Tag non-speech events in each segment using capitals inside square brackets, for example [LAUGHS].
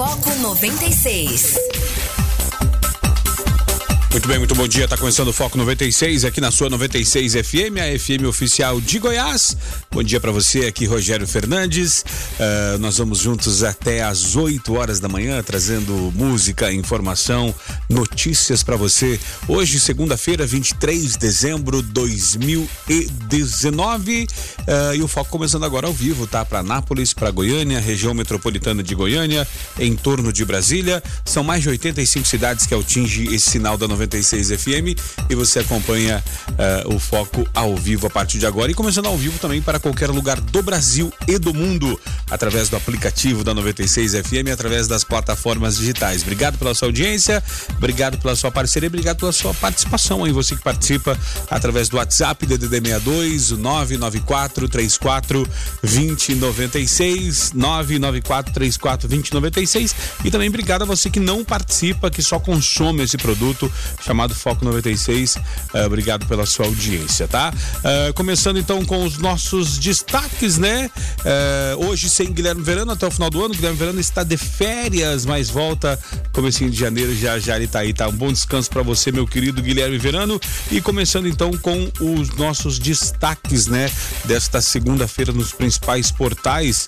Foco 96. Muito bem, muito bom dia. Está começando o Foco 96 aqui na sua 96 FM, a FM oficial de Goiás. Bom dia para você aqui, Rogério Fernandes. Uh, nós vamos juntos até às 8 horas da manhã, trazendo música, informação, notícias para você. Hoje, segunda-feira, 23 de dezembro de 2019. Uh, e o Foco começando agora ao vivo, tá? Para Nápoles, para Goiânia, região metropolitana de Goiânia, em torno de Brasília. São mais de 85 cidades que atinge esse sinal da 96 96 FM e você acompanha uh, o Foco ao vivo a partir de agora e começando ao vivo também para qualquer lugar do Brasil e do mundo através do aplicativo da 96 FM e através das plataformas digitais. Obrigado pela sua audiência, obrigado pela sua parceria, obrigado pela sua participação aí, você que participa através do WhatsApp DDD 62 994 34 2096 994 34 2096 e também obrigado a você que não participa, que só consome esse produto chamado Foco 96. Uh, eh, obrigado pela sua audiência, tá? Uh, começando então com os nossos destaques, né? Uh, hoje sem Guilherme Verano até o final do ano. Guilherme Verano está de férias, mas volta comecinho de janeiro, já já ele tá aí, tá? Um bom descanso para você, meu querido Guilherme Verano. E começando então com os nossos destaques, né? Desta segunda-feira nos principais portais.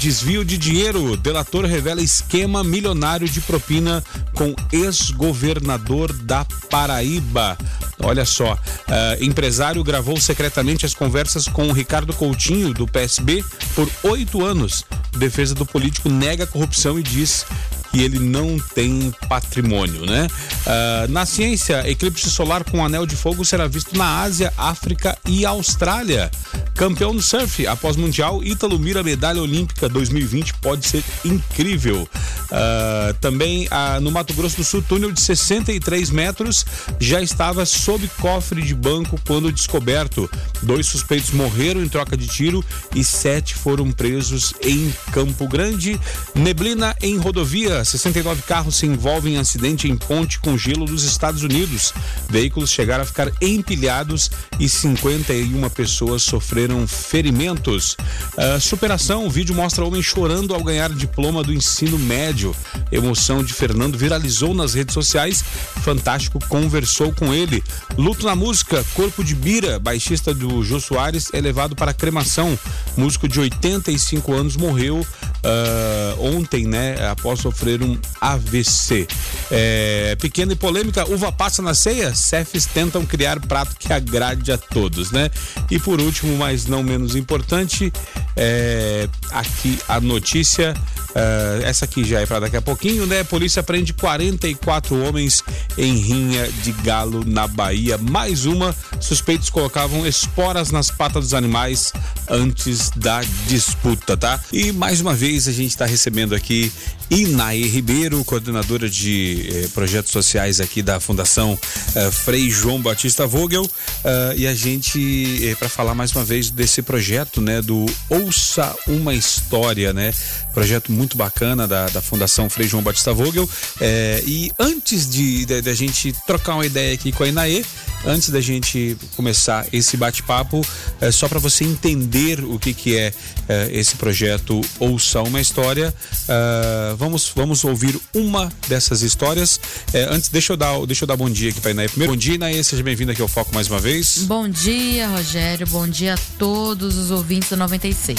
desvio de dinheiro. Delator revela esquema milionário de propina com ex-governador da Paraíba. Olha só, uh, empresário gravou secretamente as conversas com o Ricardo Coutinho, do PSB, por oito anos. Defesa do político nega corrupção e diz que ele não tem patrimônio, né? Uh, na ciência, eclipse solar com anel de fogo será visto na Ásia, África e Austrália. Campeão do surf, após Mundial, Ítalo mira medalha olímpica 2020, pode ser incrível. Uh, também uh, no Mato Grosso do Sul, túnel de 63 metros já estava sob cofre de banco quando descoberto. Dois suspeitos morreram em troca de tiro e sete foram presos em Campo Grande. Neblina em rodovia 69 carros se envolvem em acidente em ponte com gelo dos Estados Unidos. Veículos chegaram a ficar empilhados e 51 pessoas sofreram ferimentos. Uh, superação: o vídeo mostra homem chorando ao ganhar diploma do ensino médio. Emoção de Fernando viralizou nas redes sociais. Fantástico conversou com ele. Luto na música: Corpo de Bira, baixista do Jô Soares, é levado para cremação. Músico de 85 anos morreu uh, ontem, né? Após sofrer um AVC. É, pequena e polêmica, uva passa na ceia? Chefes tentam criar prato que agrade a todos, né? E por último, mas não menos importante, é, aqui a notícia Uh, essa aqui já é para daqui a pouquinho, né? Polícia prende 44 homens em rinha de galo na Bahia. Mais uma, suspeitos colocavam esporas nas patas dos animais antes da disputa, tá? E mais uma vez a gente está recebendo aqui Inaê Ribeiro, coordenadora de eh, projetos sociais aqui da Fundação eh, Frei João Batista Vogel, eh, e a gente eh, para falar mais uma vez desse projeto, né, do Ouça uma História, né? Projeto muito bacana da, da Fundação Frei João Batista Vogel. Eh, e antes de, de, de, a gente trocar uma ideia aqui com a Inaê, antes da gente começar esse bate-papo, é só para você entender o que, que é, é esse projeto Ouça uma História. Uh, vamos, vamos ouvir uma dessas histórias. É, antes, deixa eu, dar, deixa eu dar bom dia aqui para Inaê. Primeiro, bom dia, Inaê, seja bem-vindo aqui ao Foco mais uma vez. Bom dia, Rogério. Bom dia a todos os ouvintes da 96.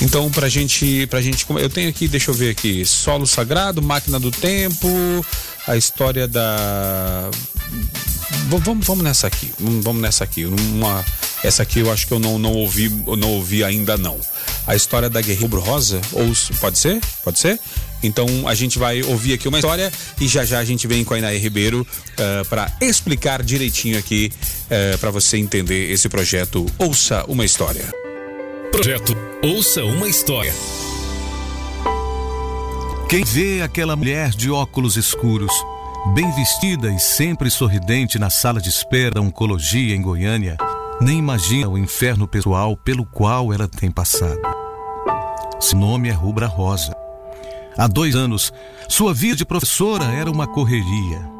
Então, pra gente, pra gente, eu tenho aqui, deixa eu ver aqui, Solo Sagrado, Máquina do Tempo, a história da vamos, vamos nessa aqui. Vamos nessa aqui. Uma, essa aqui eu acho que eu não, não ouvi, não ouvi ainda não. A história da Guerreiro Rosa, ou pode ser? Pode ser? Então a gente vai ouvir aqui uma história e já já a gente vem com a Inaê Ribeiro uh, eh, para explicar direitinho aqui uh, eh, para você entender esse projeto Ouça uma História. Projeto Ouça uma História. Quem vê aquela mulher de óculos escuros Bem vestida e sempre sorridente na sala de espera da oncologia em Goiânia, nem imagina o inferno pessoal pelo qual ela tem passado. Seu nome é Rubra Rosa. Há dois anos, sua vida de professora era uma correria.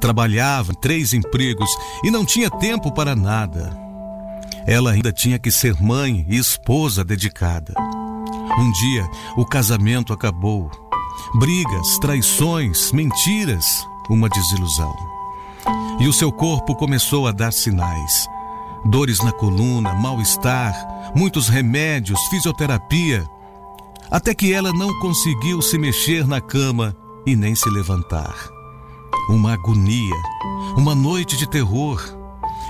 Trabalhava em três empregos e não tinha tempo para nada. Ela ainda tinha que ser mãe e esposa dedicada. Um dia, o casamento acabou brigas, traições, mentiras, uma desilusão. E o seu corpo começou a dar sinais. Dores na coluna, mal-estar, muitos remédios, fisioterapia, até que ela não conseguiu se mexer na cama e nem se levantar. Uma agonia, uma noite de terror.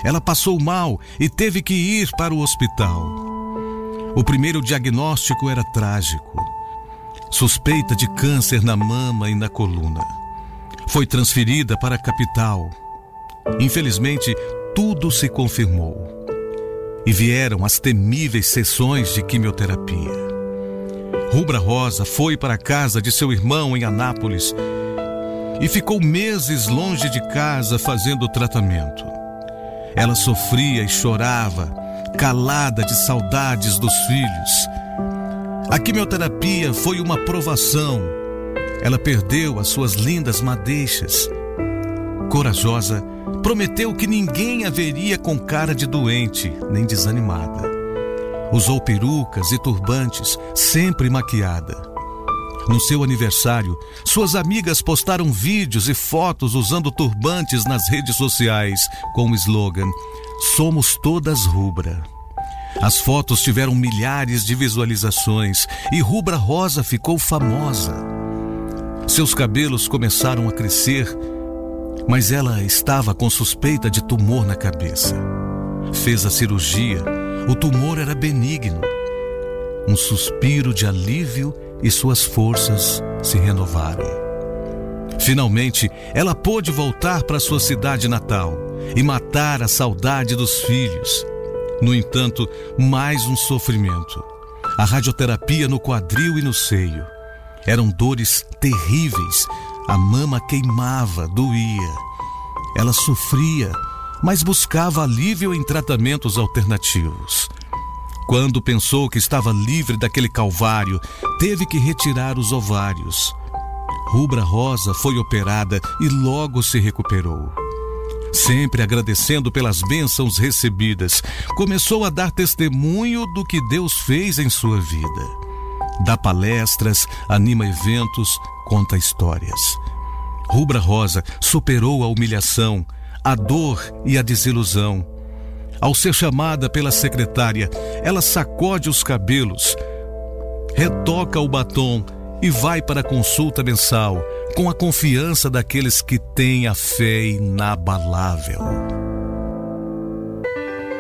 Ela passou mal e teve que ir para o hospital. O primeiro diagnóstico era trágico. Suspeita de câncer na mama e na coluna. Foi transferida para a capital. Infelizmente, tudo se confirmou. E vieram as temíveis sessões de quimioterapia. Rubra Rosa foi para a casa de seu irmão em Anápolis e ficou meses longe de casa fazendo tratamento. Ela sofria e chorava, calada de saudades dos filhos. A quimioterapia foi uma provação. Ela perdeu as suas lindas madeixas. Corajosa, prometeu que ninguém a veria com cara de doente nem desanimada. Usou perucas e turbantes, sempre maquiada. No seu aniversário, suas amigas postaram vídeos e fotos usando turbantes nas redes sociais com o slogan Somos todas rubra. As fotos tiveram milhares de visualizações e Rubra Rosa ficou famosa. Seus cabelos começaram a crescer, mas ela estava com suspeita de tumor na cabeça. Fez a cirurgia, o tumor era benigno. Um suspiro de alívio e suas forças se renovaram. Finalmente, ela pôde voltar para sua cidade natal e matar a saudade dos filhos. No entanto, mais um sofrimento. A radioterapia no quadril e no seio. Eram dores terríveis. A mama queimava, doía. Ela sofria, mas buscava alívio em tratamentos alternativos. Quando pensou que estava livre daquele calvário, teve que retirar os ovários. Rubra Rosa foi operada e logo se recuperou. Sempre agradecendo pelas bênçãos recebidas, começou a dar testemunho do que Deus fez em sua vida. Dá palestras, anima eventos, conta histórias. Rubra Rosa superou a humilhação, a dor e a desilusão ao ser chamada pela secretária, ela sacode os cabelos, retoca o batom e vai para a consulta mensal com a confiança daqueles que têm a fé inabalável.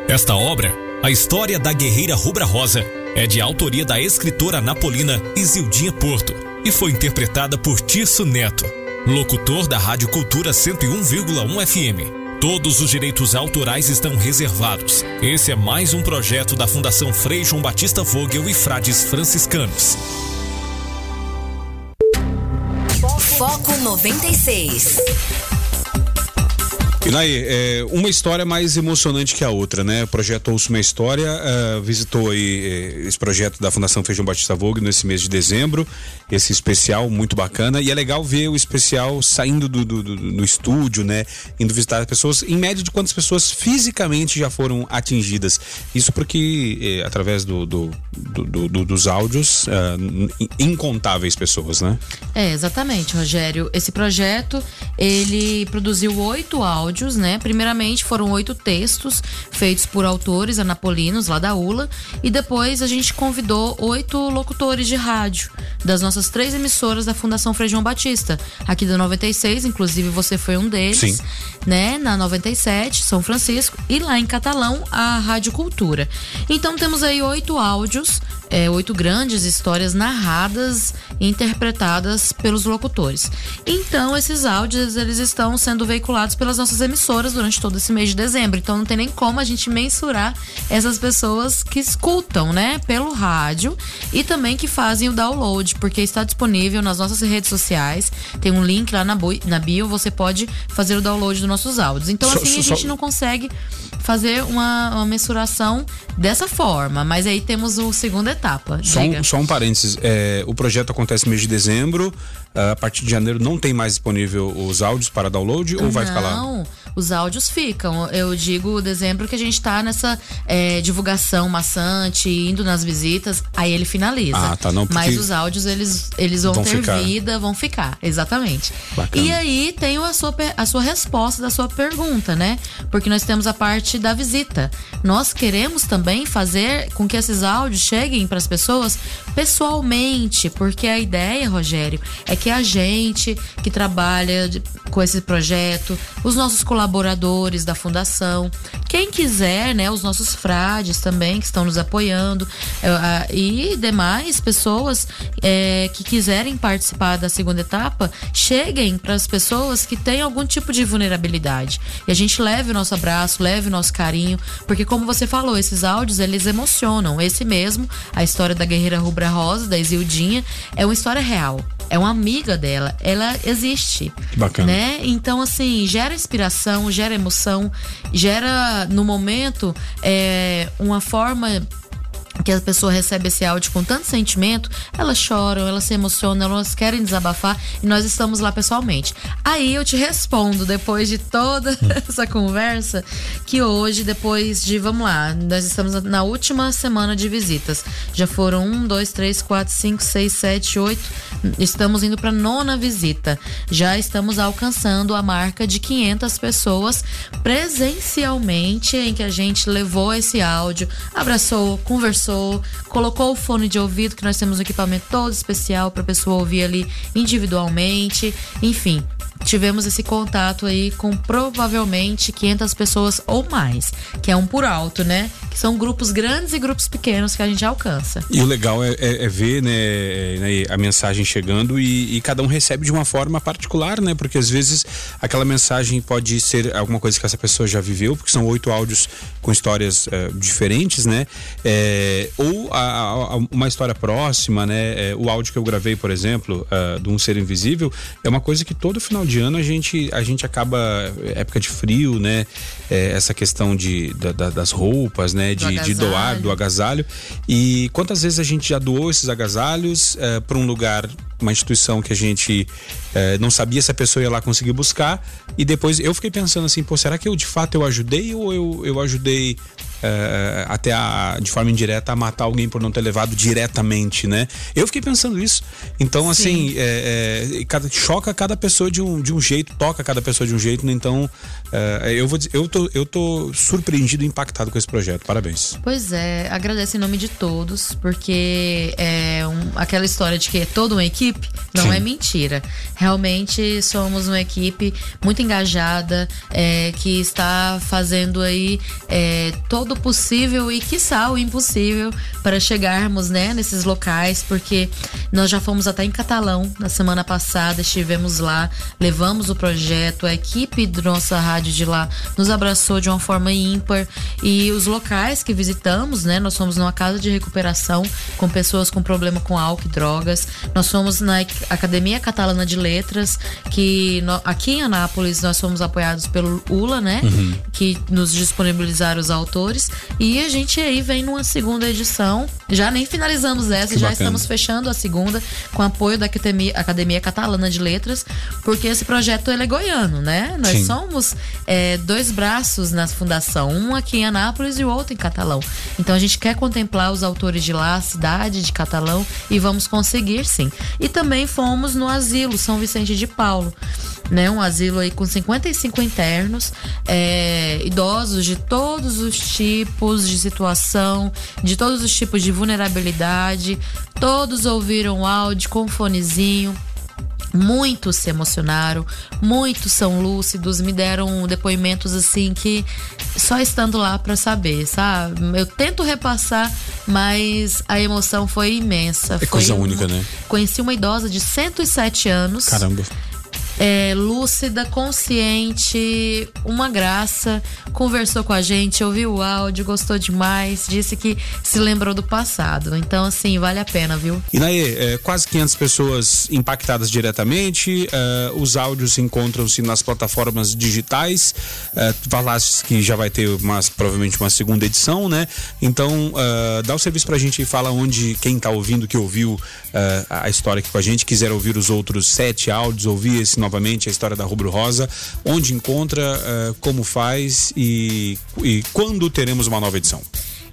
Esta obra, a história da guerreira Rubra Rosa, é de autoria da escritora napolina Isildinha Porto e foi interpretada por Tirso Neto, locutor da Rádio Cultura 101,1 FM. Todos os direitos autorais estão reservados. Esse é mais um projeto da Fundação Frei João Batista Vogel e Frades Franciscanos. Foco 96. E Naí, é, uma história mais emocionante que a outra, né? O projeto Ouça uma História uh, visitou aí eh, esse projeto da Fundação Feijão Batista Vogue nesse mês de dezembro, esse especial muito bacana. E é legal ver o especial saindo do, do, do, do estúdio, né? Indo visitar as pessoas, em média de quantas pessoas fisicamente já foram atingidas. Isso porque, eh, através do, dos áudios, uh, incontáveis pessoas, né? É, exatamente, Rogério. Esse projeto, ele produziu oito áudios áudios, né? Primeiramente foram oito textos feitos por autores anapolinos lá da ULA e depois a gente convidou oito locutores de rádio das nossas três emissoras da Fundação Frei João Batista, aqui da 96, inclusive você foi um deles, Sim. né? Na 97, São Francisco e lá em Catalão a Rádio Cultura. Então temos aí oito áudios é, oito grandes histórias narradas e interpretadas pelos locutores. Então, esses áudios eles estão sendo veiculados pelas nossas emissoras durante todo esse mês de dezembro. Então, não tem nem como a gente mensurar essas pessoas que escutam, né, pelo rádio e também que fazem o download, porque está disponível nas nossas redes sociais. Tem um link lá na, na bio, você pode fazer o download dos nossos áudios. Então, assim, a gente não consegue fazer uma, uma mensuração dessa forma. Mas aí temos o segunda etapa. Só um, só um parênteses. É, o projeto acontece no mês de dezembro. A partir de janeiro não tem mais disponível os áudios para download ou não, vai ficar lá? Não. os áudios ficam. Eu digo o exemplo que a gente tá nessa é, divulgação maçante, indo nas visitas, aí ele finaliza. Ah, tá, não, Mas os áudios, eles, eles vão, vão ter ficar. vida, vão ficar. Exatamente. Bacana. E aí tem a sua, a sua resposta da sua pergunta, né? Porque nós temos a parte da visita. Nós queremos também fazer com que esses áudios cheguem para as pessoas pessoalmente, porque a ideia, Rogério, é que a gente que trabalha com esse projeto, os nossos colaboradores da fundação, quem quiser, né, os nossos frades também que estão nos apoiando a- e demais pessoas é, que quiserem participar da segunda etapa, cheguem para as pessoas que têm algum tipo de vulnerabilidade. E a gente leve o nosso abraço, leve o nosso carinho, porque como você falou, esses áudios eles emocionam. Esse mesmo, a história da guerreira rubra rosa, da Isildinha, é uma história real. É uma amiga dela, ela existe. Que bacana. Né? Então, assim, gera inspiração, gera emoção, gera, no momento, é, uma forma que a pessoa recebe esse áudio com tanto sentimento, elas choram, elas se emocionam, elas querem desabafar e nós estamos lá pessoalmente. Aí eu te respondo, depois de toda [LAUGHS] essa conversa, que hoje, depois de, vamos lá, nós estamos na última semana de visitas. Já foram um, dois, três, quatro, cinco, seis, sete, oito. Estamos indo para nona visita. Já estamos alcançando a marca de 500 pessoas presencialmente, em que a gente levou esse áudio, abraçou, conversou, colocou o fone de ouvido, que nós temos um equipamento todo especial para a pessoa ouvir ali individualmente. Enfim, tivemos esse contato aí com provavelmente 500 pessoas ou mais, que é um por alto, né? Que são grupos grandes e grupos pequenos que a gente alcança. E o legal é, é- é ver né, né, a mensagem chegando e, e cada um recebe de uma forma particular, né? Porque às vezes aquela mensagem pode ser alguma coisa que essa pessoa já viveu, porque são oito áudios com histórias eh, diferentes, né? É, ou a- a- uma história próxima, né? É, o áudio que eu gravei, por exemplo, ah, de um ser invisível, é uma coisa que todo final de ano a gente, a gente acaba, época de frio, né? É, essa questão de, da- da- das roupas, né? Do De, de doar, do agasalho. E quantas vezes a gente já doou esses agasalhos para um lugar, uma instituição que a gente eh, não sabia se a pessoa ia lá conseguir buscar. E depois eu fiquei pensando assim, pô, será que eu de fato eu ajudei ou eu, eu ajudei eh, até a, de forma indireta a matar alguém por não ter levado diretamente, né? Eu fiquei pensando isso. Então, assim, eh, eh, cada, choca cada pessoa de um, de um jeito, toca cada pessoa de um jeito, né? Então, eu vou dizer, eu tô, eu tô surpreendido e impactado com esse projeto. Parabéns. Pois é, agradeço em nome de todos, porque é um- aquela história de que é toda uma equipe não Sim. é mentira. Realmente somos uma equipe muito engajada, é, que está fazendo aí é, todo o possível e quiçá o impossível para chegarmos né, nesses locais, porque nós já fomos até em Catalão na semana passada, estivemos lá, levamos o projeto, a equipe da nossa rádio de lá nos abraçou de uma forma ímpar e os locais que visitamos, né? Nós fomos numa casa de recuperação com pessoas com problema com álcool e drogas. Nós fomos na Academia Catalana de Letras, que no- aqui em Anápolis nós fomos apoiados pelo ULA, né? Que nos disponibilizaram os autores. E a gente aí vem numa segunda edição. Já nem finalizamos essa, Que já bacana. estamos fechando a segunda com apoio da Academia, Academia Catalana de Letras, porque esse projeto ele é goiano, né? Nós Sim. somos é, dois braços na fundação, um aqui em Anápolis e o outro em Catalão. Então a gente quer contemplar os autores de lá, a cidade de Catalão e vamos conseguir sim. E também fomos no asilo São Vicente de Paulo. Né, um asilo aí com 55 internos, é, idosos de todos os tipos de situação, de todos os tipos de vulnerabilidade. Todos ouviram o áudio com fonezinho, Muitos se emocionaram, muitos são lúcidos, me deram depoimentos assim que só estando lá pra saber, sabe? Eu tento repassar, mas a emoção foi imensa. É Foi coisa uma- única, né? Conheci uma idosa de 107 anos Caramba. É, lúcida, consciente, uma graça, conversou com a gente, ouviu o áudio, gostou demais, disse que se lembrou do passado. Então, assim, vale a pena, viu? E Naê, é, quase 500 pessoas impactadas diretamente, é, os áudios encontram-se nas plataformas digitais, é, tu falaste que já vai ter umas, provavelmente uma segunda edição, né? Então, é, dá o serviço pra gente e fala onde quem tá ouvindo, que ouviu é, a história aqui com a gente, quiser ouvir os outros sete áudios, ouvir esse novamente a história da Rubro Rosa, onde encontra, uh, como faz e, e quando teremos uma nova edição.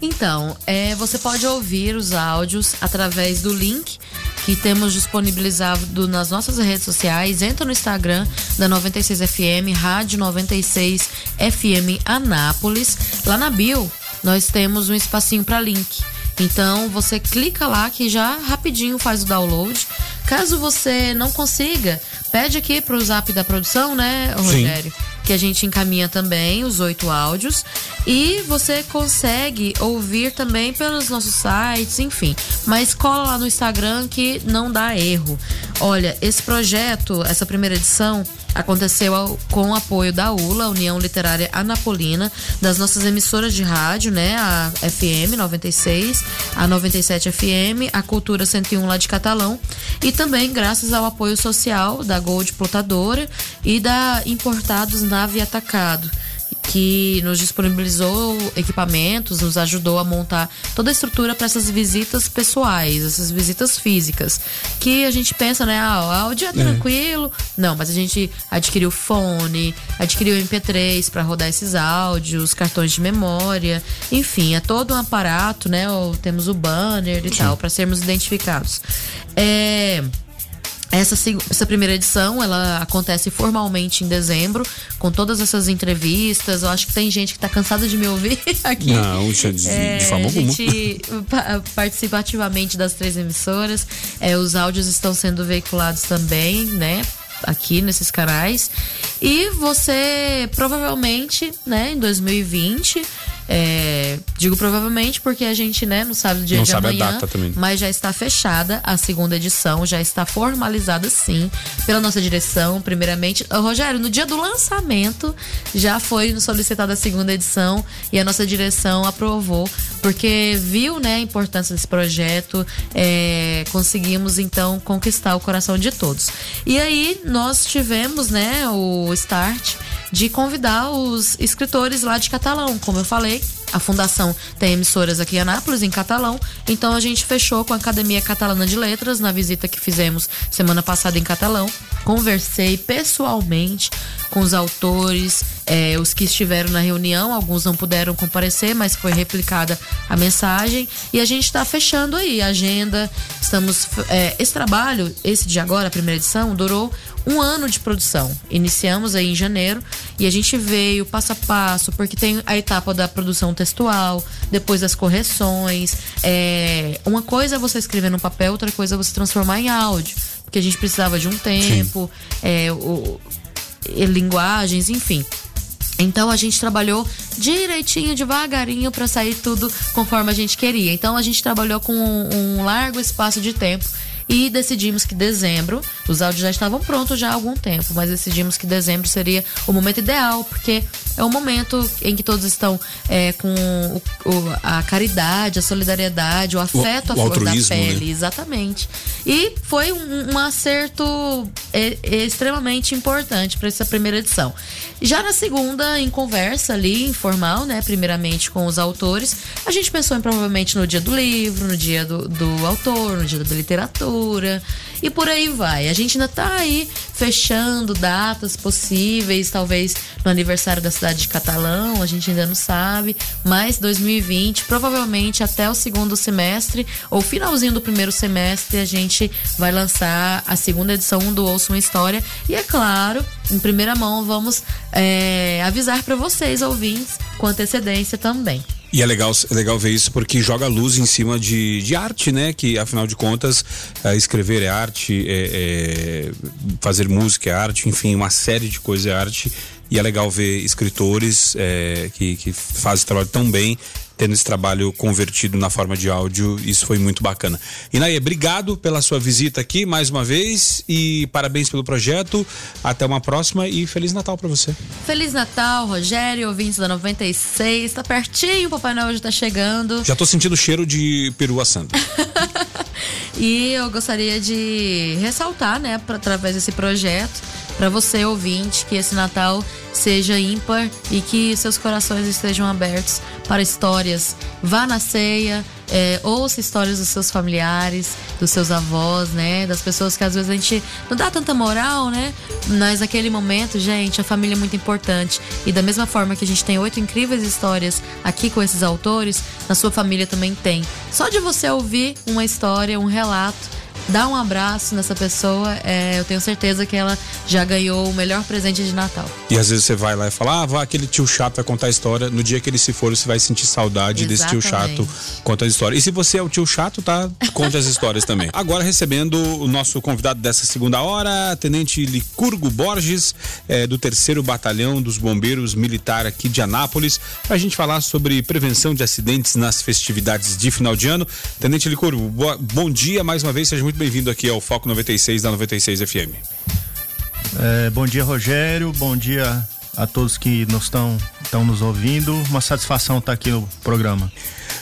Então, é, você pode ouvir os áudios através do link que temos disponibilizado nas nossas redes sociais. Entra no Instagram da 96FM, Rádio 96 FM Anápolis. Lá na bio, nós temos um espacinho para link. Então você clica lá que já rapidinho faz o download. Caso você não consiga, pede aqui pro zap da produção, né, Rogério? Sim que a gente encaminha também os oito áudios e você consegue ouvir também pelos nossos sites, enfim. Mas cola lá no Instagram que não dá erro. Olha, esse projeto, essa primeira edição, aconteceu com o apoio da ULA, União Literária Anapolina, das nossas emissoras de rádio, né? A FM 96, a 97 FM, a Cultura 101 lá de Catalão, e também graças ao apoio social da Gold Plotadora e da Importados Nave Atacado que nos disponibilizou equipamentos, nos ajudou a montar toda a estrutura para essas visitas pessoais, essas visitas físicas. Que a gente pensa, né? Ah, o áudio é, tranquilo. É. Não, mas a gente adquiriu fone, adquiriu MP3 para rodar esses áudios, cartões de memória, enfim, é todo um aparato, né? Temos o banner e Sim. tal, para sermos identificados. É. Essa, essa primeira edição, ela acontece formalmente em dezembro, com todas essas entrevistas. Eu acho que tem gente que está cansada de me ouvir [LAUGHS] aqui. Não, de, é, de forma alguma. A gente participa ativamente das três emissoras. É, os áudios estão sendo veiculados também, né? Aqui nesses canais. E você provavelmente, né, em 2020 é, digo provavelmente porque a gente né, não sabe o dia não de amanhã, mas já está fechada a segunda edição, já está formalizada sim pela nossa direção, primeiramente. Rogério, no dia do lançamento já foi solicitada a segunda edição e a nossa direção aprovou, porque viu né, a importância desse projeto, é, conseguimos então conquistar o coração de todos. E aí nós tivemos né, o start de convidar os escritores lá de Catalão, como eu falei. A fundação tem emissoras aqui em Anápolis, em catalão. Então a gente fechou com a Academia Catalana de Letras na visita que fizemos semana passada em catalão. Conversei pessoalmente com os autores, é, os que estiveram na reunião. Alguns não puderam comparecer, mas foi replicada a mensagem. E a gente está fechando aí a agenda. Estamos. É, esse trabalho, esse de agora, a primeira edição, durou um ano de produção. Iniciamos aí em janeiro e a gente veio passo a passo, porque tem a etapa da produção textual, depois das correções. É, uma coisa é você escrever no papel, outra coisa é você transformar em áudio. Porque a gente precisava de um tempo, é, o, linguagens, enfim. Então a gente trabalhou direitinho, devagarinho para sair tudo conforme a gente queria. Então a gente trabalhou com um, um largo espaço de tempo e decidimos que dezembro, os áudios já estavam prontos já há algum tempo, mas decidimos que dezembro seria o momento ideal, porque é o momento em que todos estão é, com o, o, a caridade, a solidariedade, o afeto o, à flor da pele, né? exatamente. E foi um, um acerto é, é extremamente importante para essa primeira edição. Já na segunda, em conversa ali, informal, né, primeiramente com os autores, a gente pensou em provavelmente no dia do livro, no dia do, do autor, no dia da literatura e por aí vai. A gente ainda tá aí fechando datas possíveis, talvez no aniversário da cidade de Catalão, a gente ainda não sabe, mas 2020, provavelmente até o segundo semestre ou finalzinho do primeiro semestre, a gente vai lançar a segunda edição do Ouça uma História e é claro, em primeira mão vamos é, avisar para vocês ouvintes com antecedência também. E é legal, é legal ver isso porque joga luz em cima de, de arte, né? Que afinal de contas, é, escrever é arte, é, é, fazer música é arte, enfim, uma série de coisas é arte. E é legal ver escritores é, que, que fazem o trabalho tão bem tendo esse trabalho convertido na forma de áudio. Isso foi muito bacana. Inaê, obrigado pela sua visita aqui mais uma vez e parabéns pelo projeto. Até uma próxima e Feliz Natal para você. Feliz Natal, Rogério, ouvintes da 96. Tá pertinho, o Papai Noel já tá chegando. Já tô sentindo o cheiro de peru assando. [LAUGHS] e eu gostaria de ressaltar, né, através desse projeto, para você ouvinte, que esse Natal seja ímpar e que seus corações estejam abertos para histórias. Vá na ceia, é, ouça histórias dos seus familiares, dos seus avós, né? Das pessoas que às vezes a gente não dá tanta moral, né? Mas naquele momento, gente, a família é muito importante. E da mesma forma que a gente tem oito incríveis histórias aqui com esses autores, na sua família também tem. Só de você ouvir uma história, um relato, dá um abraço nessa pessoa, é, eu tenho certeza que ela já ganhou o melhor presente de Natal. E às vezes você vai lá e fala, ah, vai, aquele tio chato vai contar a história. No dia que ele se for, você vai sentir saudade Exatamente. desse tio chato conta a história. E se você é o tio chato, tá? Conte as histórias também. [LAUGHS] Agora recebendo o nosso convidado dessa segunda hora, Tenente Licurgo Borges, é, do terceiro batalhão dos bombeiros militar aqui de Anápolis, pra gente falar sobre prevenção de acidentes nas festividades de final de ano. Tenente Licurgo, bom dia mais uma vez, seja muito muito bem-vindo aqui ao Foco 96 da 96 FM. É, bom dia, Rogério. Bom dia a todos que nos estão nos ouvindo. Uma satisfação estar aqui no programa.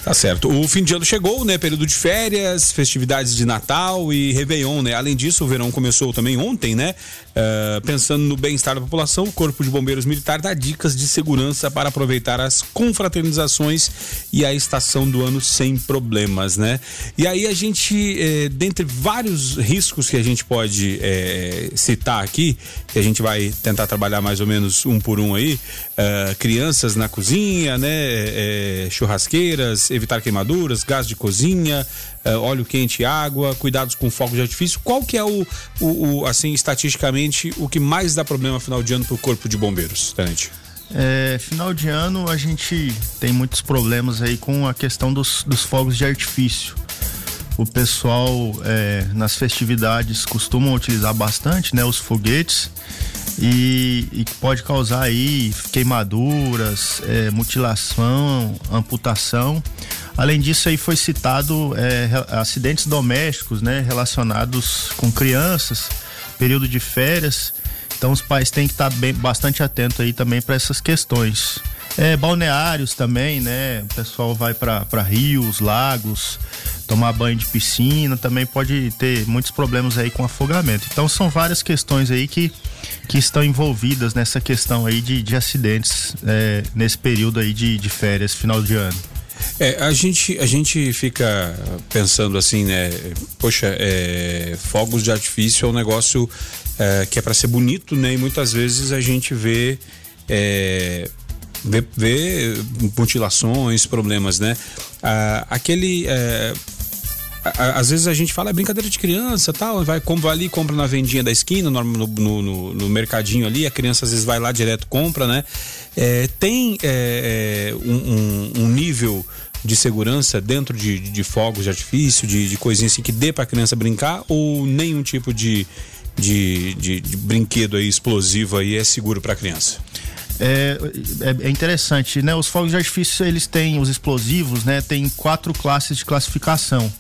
Tá certo. O fim de ano chegou, né? Período de férias, festividades de Natal e Réveillon, né? Além disso, o verão começou também ontem, né? Uh, pensando no bem-estar da população, o Corpo de Bombeiros Militar dá dicas de segurança para aproveitar as confraternizações e a estação do ano sem problemas, né? E aí a gente, eh, dentre vários riscos que a gente pode eh, citar aqui, que a gente vai tentar trabalhar mais ou menos um por um aí, uh, crianças na cozinha, né? Churrasqueiras, evitar queimaduras, gás de cozinha, uh, óleo quente e água, cuidados com fogos de artifício. Qual que é o, o, o, assim, estatisticamente, o que mais dá problema final de ano para o Corpo de Bombeiros, Tenente? É, final de ano a gente tem muitos problemas aí com a questão dos, dos fogos de artifício. O pessoal é, nas festividades costumam utilizar bastante, né, os foguetes e, e pode causar aí queimaduras, é, mutilação, amputação. Além disso, aí foi citado é, acidentes domésticos, né, relacionados com crianças, período de férias. Então, os pais têm que estar bem, bastante atentos aí também para essas questões. É, balneários também, né? O pessoal vai para rios, lagos, tomar banho de piscina, também pode ter muitos problemas aí com afogamento. Então são várias questões aí que, que estão envolvidas nessa questão aí de, de acidentes é, nesse período aí de, de férias, final de ano. É, a gente, a gente fica pensando assim, né? Poxa, é, fogos de artifício é um negócio é, que é para ser bonito, né? E muitas vezes a gente vê é, vê, vê mutilações, problemas, né? Ah, aquele. É, às vezes a gente fala é brincadeira de criança tal, vai, compra ali, compra na vendinha da esquina, no, no, no, no, mercadinho ali, a criança às vezes vai lá direto compra, né? É, tem é, é um, um, nível de segurança dentro de, de fogos de artifício, de, de coisinhas assim que dê pra criança brincar ou nenhum tipo de, de, de, de brinquedo aí explosivo aí é seguro para criança? É, é, é, interessante, né? Os fogos de artifício, eles têm os explosivos, né? Tem quatro classes de classificação.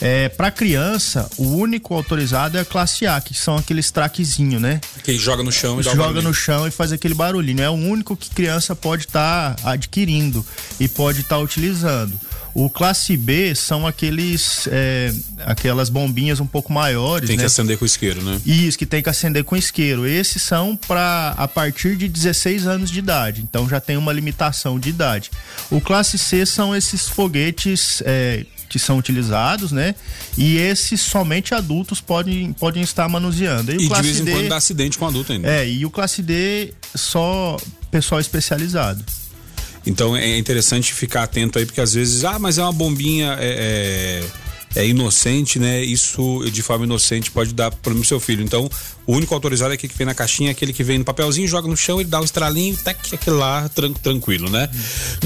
É, para criança, o único autorizado é a classe A, que são aqueles traquezinho, né? Que joga no chão e dá Joga no chão e faz aquele barulhinho. É o único que criança pode estar tá adquirindo e pode estar tá utilizando. O classe B são aqueles é, aquelas bombinhas um pouco maiores. Tem né? que acender com isqueiro, né? Isso, que tem que acender com isqueiro. Esses são para a partir de 16 anos de idade. Então já tem uma limitação de idade. O classe C são esses foguetes é, que são utilizados, né? E esses somente adultos podem, podem estar manuseando. E, e de vez em D, quando dá acidente com adulto ainda. É, e o classe D só pessoal especializado. Então é interessante ficar atento aí, porque às vezes, ah, mas é uma bombinha. É, é, é inocente, né? Isso de forma inocente pode dar problema pro seu filho. Então, o único autorizado é aquele que vem na caixinha, aquele que vem no papelzinho, joga no chão, ele dá um estralinho, tac, aquele lá, tran tranquilo, né?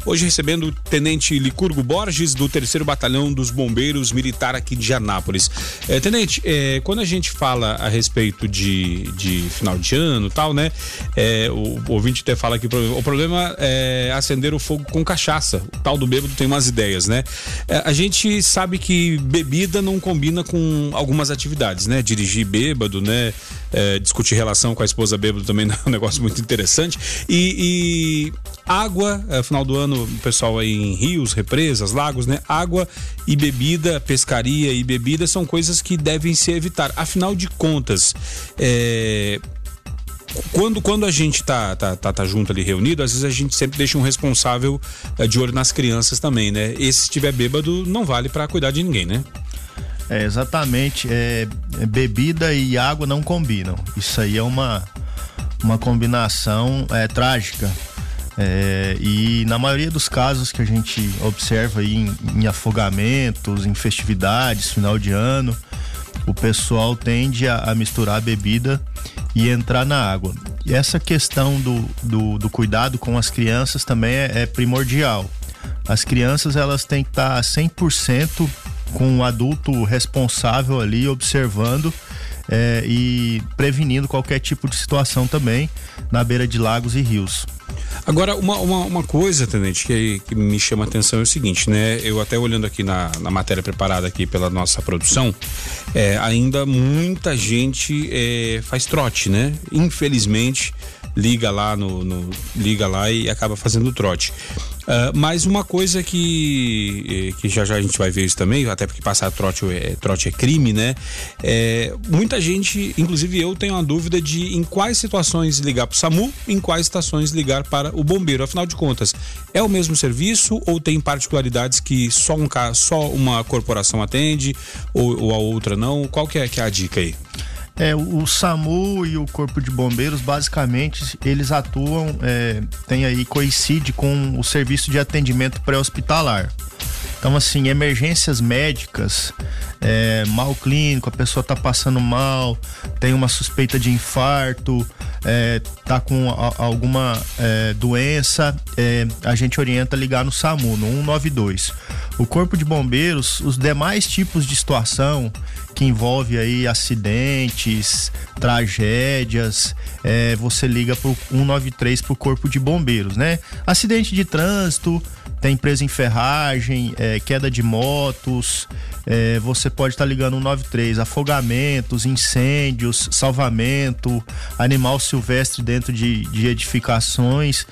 Hoje recebendo o Tenente Licurgo Borges, do terceiro Batalhão dos Bombeiros Militar aqui de Anápolis. É, tenente, é, quando a gente fala a respeito de, de final de ano tal, né? É, o, o ouvinte até fala que o problema é acender o fogo com cachaça. O tal do bêbado tem umas ideias, né? É, a gente sabe que bebida não combina com algumas atividades, né? Dirigir bêbado, né? É, discutir relação com a esposa bêbado também [LAUGHS] é um negócio muito interessante. E, e água, é, final do ano, o pessoal aí em rios, represas, lagos, né? Água e bebida, pescaria e bebida são coisas que devem se evitar. Afinal de contas, é, quando, quando a gente tá, tá, tá, tá, junto ali reunido, às vezes a gente sempre deixa um responsável é, de olho nas crianças também, né? Esse se estiver bêbado não vale para cuidar de ninguém, né? É, exatamente. É, é, bebida e água não combinam. Isso aí é uma, uma combinação é, trágica. É, e na maioria dos casos que a gente observa em, em afogamentos, em festividades, final de ano, o pessoal tende a, a misturar a bebida e entrar na água. E essa questão do, do, do cuidado com as crianças também é, é, primordial. As crianças elas têm que estar 100% com o adulto responsável ali observando é, e prevenindo qualquer tipo de situação também na beira de lagos e rios. Agora, uma, uma, uma coisa, Tenente, que, que, me chama a atenção é o seguinte, né? Eu até olhando aqui na, na matéria preparada aqui pela nossa produção, é, ainda muita gente é, faz trote, né? Infelizmente, liga lá no, no, liga lá e acaba fazendo trote. Uh, mas uma coisa que, eh, que já já a gente vai ver isso também, até porque passar trote é, trote é crime, né? É, muita gente, inclusive eu, tenho uma dúvida de em quais situações ligar para o SAMU, em quais situações ligar para o bombeiro. Afinal de contas, é o mesmo serviço ou tem particularidades que só, um, só uma corporação atende ou, ou a outra não? Qual que é, que é a dica aí? É, o SAMU e o Corpo de Bombeiros, basicamente, eles atuam, é, tem aí, coincide com o serviço de atendimento pré-hospitalar. Então, assim, emergências médicas, é, mal clínico, a pessoa tá passando mal, tem uma suspeita de infarto, é, tá com a, alguma é, doença, é, a gente orienta ligar no SAMU, no 192. O Corpo de Bombeiros, os demais tipos de situação que envolve aí acidentes, tragédias, é, você liga pro 193 pro Corpo de Bombeiros, né? Acidente de trânsito, tem presa em ferragem, é, queda de motos, é, você pode estar tá ligando 193, afogamentos, incêndios, salvamento, animal silvestre dentro de, de edificações,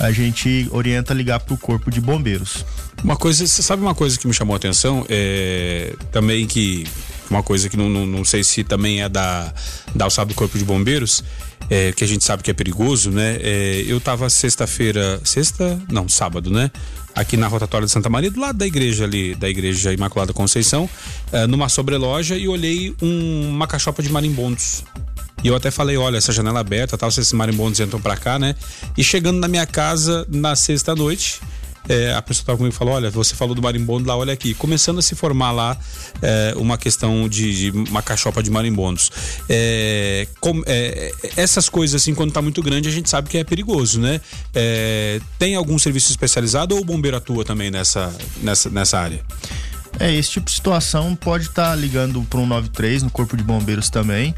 a gente orienta ligar para o corpo de bombeiros. Uma coisa, você sabe uma coisa que me chamou a atenção? É, também que uma coisa que não, não, não, sei se também é da, da alçada do Corpo de Bombeiros, é, que a gente sabe que é perigoso, né? É, eu tava sexta-feira, sexta, não, sábado, né? Aqui na rotatória de Santa Maria, do lado da igreja ali, da igreja Imaculada Conceição, é, numa sobreloja e olhei um, uma cachopa de marimbondos. E eu até falei, olha, essa janela aberta, tal, se esses marimbondos entram para cá, né? E chegando na minha casa na sexta noite, é, a pessoa estava comigo e falou: Olha, você falou do marimbondo lá, olha aqui. Começando a se formar lá é, uma questão de, de, uma cachopa de marimbondos. É, com, é, essas coisas, assim, quando está muito grande, a gente sabe que é perigoso, né? É, tem algum serviço especializado ou o bombeiro atua também nessa, nessa, nessa área? É, esse tipo de situação pode estar tá ligando para um 93 no Corpo de Bombeiros também.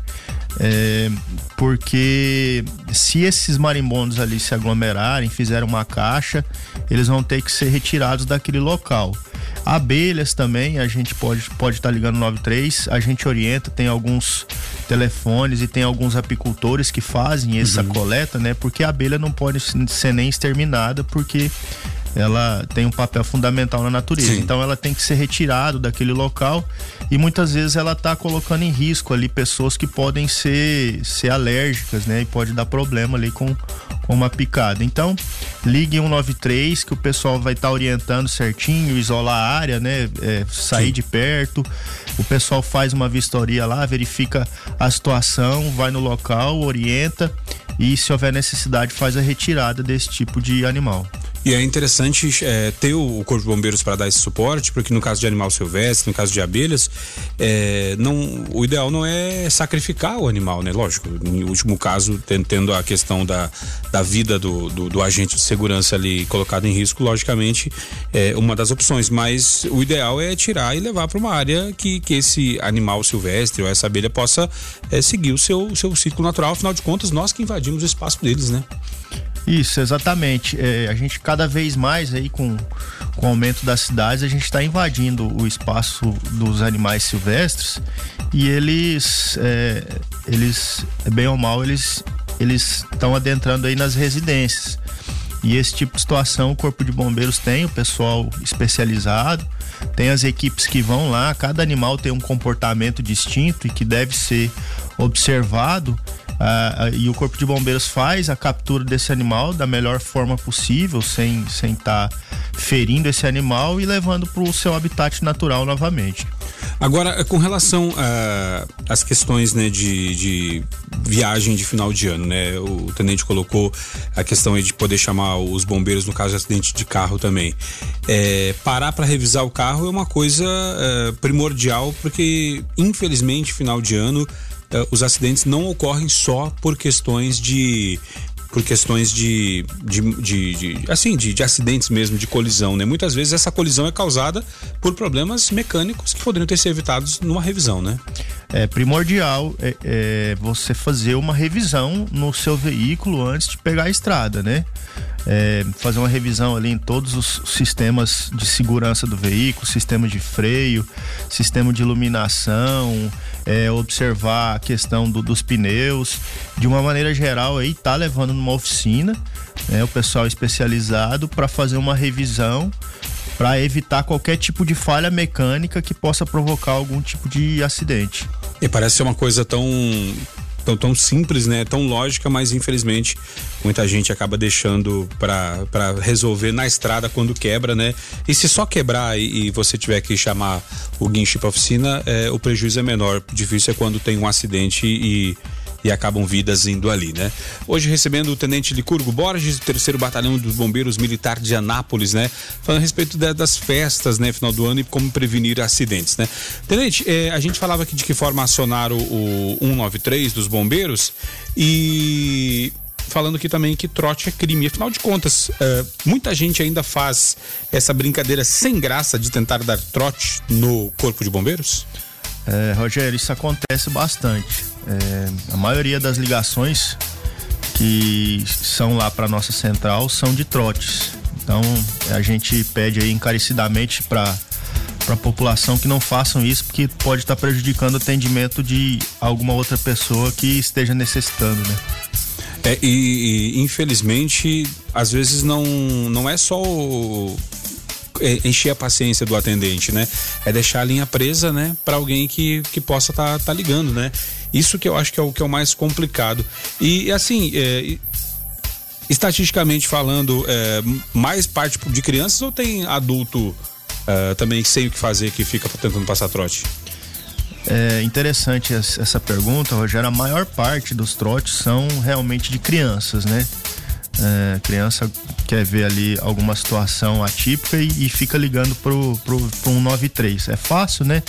É, porque se esses marimbondos ali se aglomerarem, fizerem uma caixa, eles vão ter que ser retirados daquele local. Abelhas também, a gente pode estar pode tá ligando 93, a gente orienta, tem alguns telefones e tem alguns apicultores que fazem essa uhum. coleta, né? Porque a abelha não pode ser nem exterminada, porque ela tem um papel fundamental na natureza. Sim. Então ela tem que ser retirado daquele local e muitas vezes ela está colocando em risco ali pessoas que podem ser, ser alérgicas, né? E pode dar problema ali com, com uma picada. Então, ligue 193 que o pessoal vai estar tá orientando certinho, isolar a área, né? É, sair Sim. de perto. O pessoal faz uma vistoria lá, verifica a situação, vai no local, orienta e se houver necessidade faz a retirada desse tipo de animal. E é interessante é, ter o, Corpo de Bombeiros para dar esse suporte, porque no caso de animal silvestre, no caso de abelhas, é, não, o ideal não é sacrificar o animal, né? Lógico, no último caso, tendo a questão da, da vida do, do, do agente de segurança ali colocado em risco, logicamente, é uma das opções. Mas o ideal é tirar e levar para uma área que, que esse animal silvestre ou essa abelha possa é, seguir o seu, o seu ciclo natural. Afinal de contas, nós que invadimos o espaço deles, né? Isso, exatamente. É, a gente cada vez mais aí com, com o aumento das cidades, a gente está invadindo o espaço dos animais silvestres e eles, é, eles bem ou mal, eles eles estão adentrando aí nas residências. E esse tipo de situação o Corpo de Bombeiros tem, o pessoal especializado, tem as equipes que vão lá, cada animal tem um comportamento distinto e que deve ser observado ah, e o Corpo de Bombeiros faz a captura desse animal da melhor forma possível, sem estar sem tá ferindo esse animal e levando para o seu habitat natural novamente. Agora, com relação às questões né, de, de, viagem de final de ano, né? O tenente colocou a questão de poder chamar os bombeiros no caso de acidente de carro também. É, parar para revisar o carro é uma coisa primordial, porque infelizmente, final de ano, é, os acidentes não ocorrem só por questões de por questões de, de, de, de assim, de, de, acidentes mesmo, de colisão, né? Muitas vezes essa colisão é causada por problemas mecânicos que poderiam ter sido evitados numa revisão, né? É primordial é, é você fazer uma revisão no seu veículo antes de pegar a estrada, né? É, fazer uma revisão ali em todos os sistemas de segurança do veículo, sistema de freio, sistema de iluminação, é, observar a questão do, dos pneus, de uma maneira geral aí tá levando numa oficina, né, o pessoal especializado para fazer uma revisão para evitar qualquer tipo de falha mecânica que possa provocar algum tipo de acidente. E parece ser uma coisa tão tão, tão simples, né? Tão lógica, mas infelizmente muita gente acaba deixando para resolver na estrada quando quebra, né? E se só quebrar e, e você tiver que chamar o guincho para oficina, é, o prejuízo é menor. Difícil é quando tem um acidente e e acabam vidas indo ali, né? Hoje recebendo o Tenente Licurgo Borges, do terceiro Batalhão dos Bombeiros Militar de Anápolis, né? Falando a respeito das festas, né? Final do ano e como prevenir acidentes, né? Tenente, eh, a gente falava aqui de que forma acionar o, o 193 dos bombeiros e falando aqui também que trote é crime. Afinal de contas, uh, muita gente ainda faz essa brincadeira sem graça de tentar dar trote no corpo de bombeiros? É, Rogério, isso acontece bastante. É, a maioria das ligações que são lá para nossa central são de trotes. Então a gente pede aí encarecidamente para para a população que não façam isso, porque pode estar tá prejudicando o atendimento de alguma outra pessoa que esteja necessitando, né? É, e, e infelizmente, às vezes não, não é só o, é, encher a paciência do atendente, né? É deixar a linha presa, né? Para alguém que, que possa estar tá, tá ligando, né? Isso que eu acho que é o que é o mais complicado. E assim, é, estatisticamente falando, é, mais parte de crianças ou tem adulto é, também sem o que fazer que fica tentando passar trote? É interessante essa pergunta, Rogério. A maior parte dos trotes são realmente de crianças, né? É, criança quer ver ali alguma situação atípica e, e fica ligando pro, pro, pro 193. É fácil, né?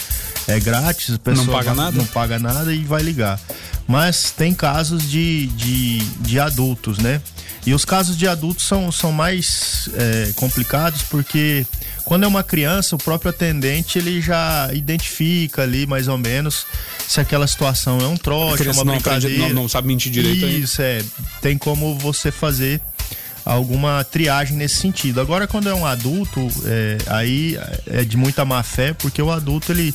É grátis, a pessoa não paga vai, nada? Não paga nada e vai ligar. Mas tem casos de, de, de adultos, né? E os casos de adultos são, são mais é, complicados porque quando é uma criança, o próprio atendente ele já identifica ali mais ou menos se aquela situação é um trote, é uma não brincadeira. Aprende, não, não, sabe mentir direito. Isso, aí. é. Tem como você fazer alguma triagem nesse sentido. Agora, quando é um adulto, é, aí é de muita má fé, porque o adulto ele,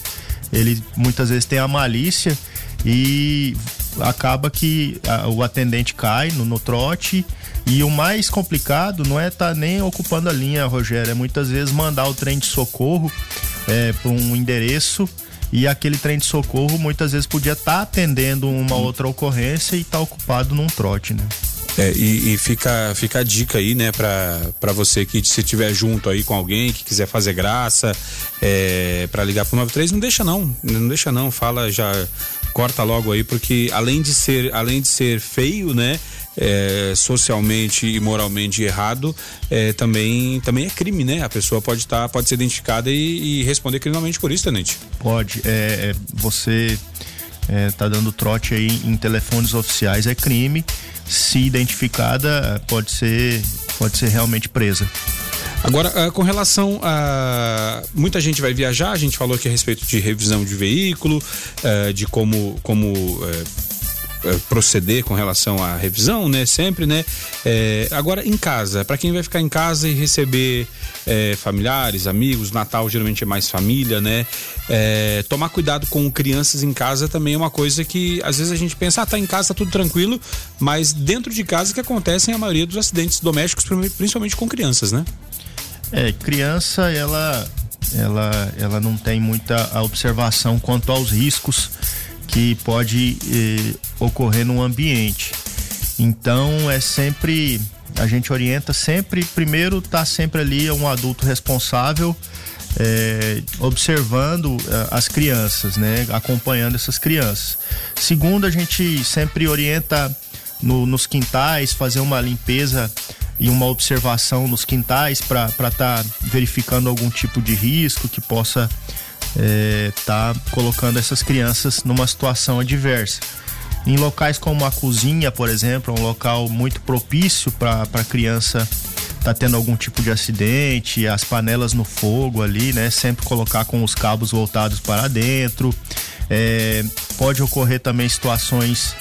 ele muitas vezes tem a malícia e acaba que a, o atendente cai no, no trote e o mais complicado não é estar tá nem ocupando a linha, Rogério, é muitas vezes mandar o trem de socorro é, para um endereço e aquele trem de socorro muitas vezes podia estar tá atendendo uma outra ocorrência e estar tá ocupado num trote, né? É, e, e, fica, fica a dica aí, né, para você que se tiver junto aí com alguém que quiser fazer graça, é, para ligar pro 93, não deixa não, não deixa não, fala já corta logo aí, porque além de ser, além de ser feio, né, é, socialmente e moralmente errado, é, também, também é crime, né? A pessoa pode estar, tá, pode ser identificada e, e, responder criminalmente por isso, Tenente. Pode. É, é você é, tá dando trote aí em telefones oficiais é crime. Se identificada, pode ser, pode ser realmente presa. Agora, uh, com relação a. Muita gente vai viajar, a gente falou aqui a respeito de revisão de veículo, uh, de como. como uh, proceder com relação à revisão, né? Sempre, né? É, agora em casa, para quem vai ficar em casa e receber é, familiares, amigos, Natal geralmente é mais família, né? É, tomar cuidado com crianças em casa também é uma coisa que às vezes a gente pensa, ah, tá em casa, tá tudo tranquilo, mas dentro de casa que acontecem a maioria dos acidentes domésticos, principalmente com crianças, né? É, criança, ela, ela, ela não tem muita observação quanto aos riscos que pode eh, ocorrer no ambiente. Então é sempre a gente orienta sempre primeiro tá sempre ali um adulto responsável é, observando é, as crianças, né, acompanhando essas crianças. Segundo, a gente sempre orienta no, nos quintais fazer uma limpeza e uma observação nos quintais para estar tá verificando algum tipo de risco que possa estar é, tá colocando essas crianças numa situação adversa. Em locais como a cozinha, por exemplo, é um local muito propício para a criança tá tendo algum tipo de acidente, as panelas no fogo ali, né? Sempre colocar com os cabos voltados para dentro. É, pode ocorrer também situações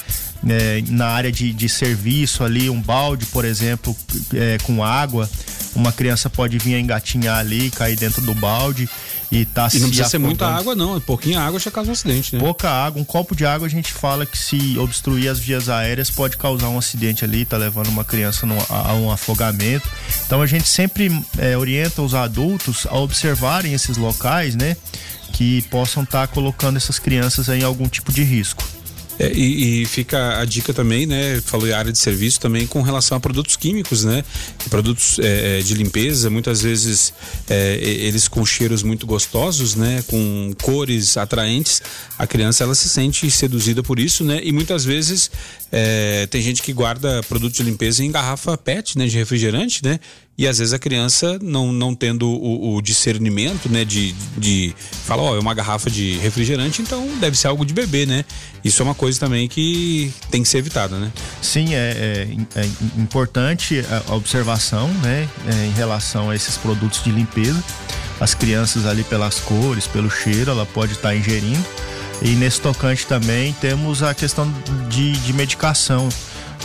é, na área de, de serviço ali, um balde, por exemplo, é, com água. Uma criança pode vir engatinhar ali, cair dentro do balde e tá e não precisa afogando. ser muita água não, é pouquinha água já causa um acidente, né? Pouca água, um copo de água a gente fala que se obstruir as vias aéreas pode causar um acidente ali, tá levando uma criança a, a, um afogamento. Então a gente sempre é, orienta os adultos a observarem esses locais, né? Que possam estar tá colocando essas crianças em algum tipo de risco. É, e, e, fica a dica também, né? Falou em área de serviço também com relação a produtos químicos, né? Produtos é, é, de limpeza, muitas vezes é, eles com cheiros muito gostosos, né? Com cores atraentes, a criança ela se sente seduzida por isso, né? E muitas vezes é, tem gente que guarda produto de limpeza em garrafa PET, né? De refrigerante, né? E às vezes a criança não, não tendo o, o discernimento, né, de, de falar, ó, oh, é uma garrafa de refrigerante, então deve ser algo de bebê, né? Isso é uma coisa também que tem que ser evitada, né? Sim, é, é, é importante a observação, né, é, em relação a esses produtos de limpeza. As crianças ali pelas cores, pelo cheiro, ela pode estar tá ingerindo. E nesse tocante também temos a questão de, de medicação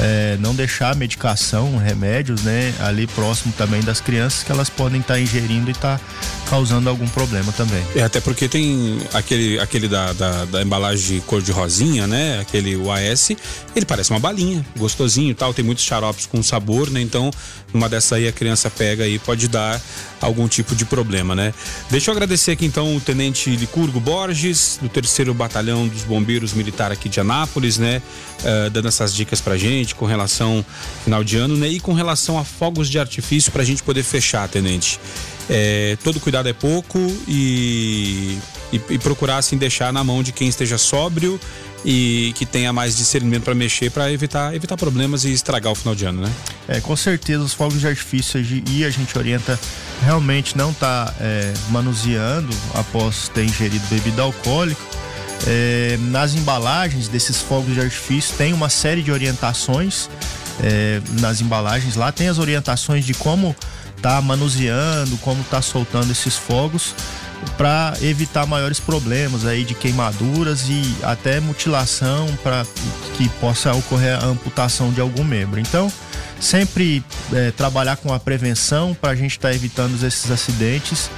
é, não deixar medicação, remédios, né, ali próximo também das crianças que elas podem estar tá ingerindo e estar tá causando algum problema também. É, até porque tem aquele, aquele da, da, da, embalagem cor de rosinha, né, aquele UAS, ele parece uma balinha, gostosinho e tal, tem muitos xaropes com sabor, né, então uma dessa aí a criança pega e pode dar algum tipo de problema, né. Deixa eu agradecer aqui então o Tenente Licurgo Borges, do terceiro Batalhão dos Bombeiros Militar aqui de Anápolis, né, uh, dando essas dicas pra gente, com relação final de ano, né? E com relação a fogos de artifício para a gente poder fechar, tenente. É, todo cuidado é pouco e, e, e, procurar assim deixar na mão de quem esteja sóbrio e que tenha mais discernimento para mexer para evitar evitar problemas e estragar o final de ano, né? É, com certeza os fogos de artifício e a gente orienta realmente não tá é, manuseando após ter ingerido bebida alcoólica é, nas embalagens desses fogos de artifício tem uma série de orientações é, nas embalagens. Lá tem as orientações de como tá manuseando, como tá soltando esses fogos para evitar maiores problemas aí de queimaduras e até mutilação para que possa ocorrer a amputação de algum membro. Então, sempre é, trabalhar com a prevenção para a gente estar tá evitando esses acidentes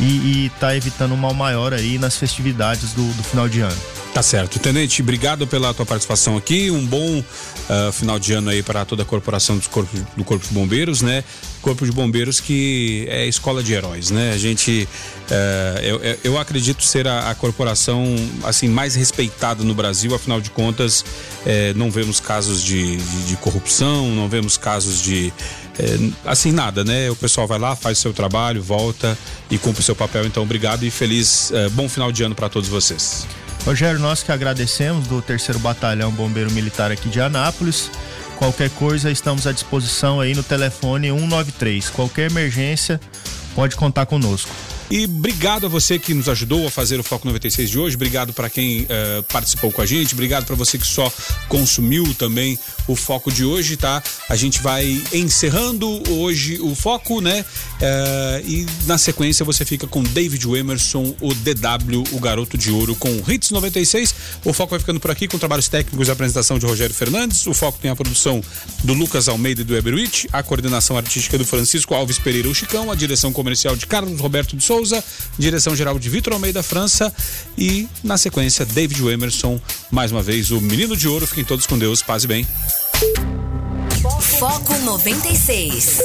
e, tá evitando um mal maior aí nas festividades do, do final de ano. Tá certo. Tenente, obrigado pela tua participação aqui. Um bom uh, final de ano aí para toda a corporação dos corpos, do Corpo de Bombeiros, né? Corpo de Bombeiros que é escola de heróis, né? A gente, uh, eu, eu, acredito ser a, a, corporação assim mais respeitada no Brasil. Afinal de contas, uh, não vemos casos de, de, de, corrupção, não vemos casos de eh, assim nada, né? O pessoal vai lá, faz seu trabalho, volta e cumpre o seu papel. Então, obrigado e feliz bom final de ano para todos vocês. Rogério, nós que agradecemos do terceiro batalhão bombeiro militar aqui de Anápolis. Qualquer coisa, estamos à disposição aí no telefone 193. Qualquer emergência, pode contar conosco. E obrigado a você que nos ajudou a fazer o Foco 96 de hoje. Obrigado para quem uh, participou com a gente. Obrigado para você que só consumiu também o Foco de hoje, tá? A gente vai encerrando hoje o Foco, né? Uh, e na sequência você fica com David Emerson, o DW, o Garoto de Ouro, com Hits 96. O Foco vai ficando por aqui com trabalhos técnicos e apresentação de Rogério Fernandes. O Foco tem a produção do Lucas Almeida e do Eberwitch, a coordenação artística do Francisco Alves Pereira o Chicão, a direção comercial de Carlos Roberto de Souza Souza, direção geral de Vitor Almeida França e na sequência David Emerson, mais uma vez o menino de ouro. Fiquem todos com Deus, paz e bem. Foco 96.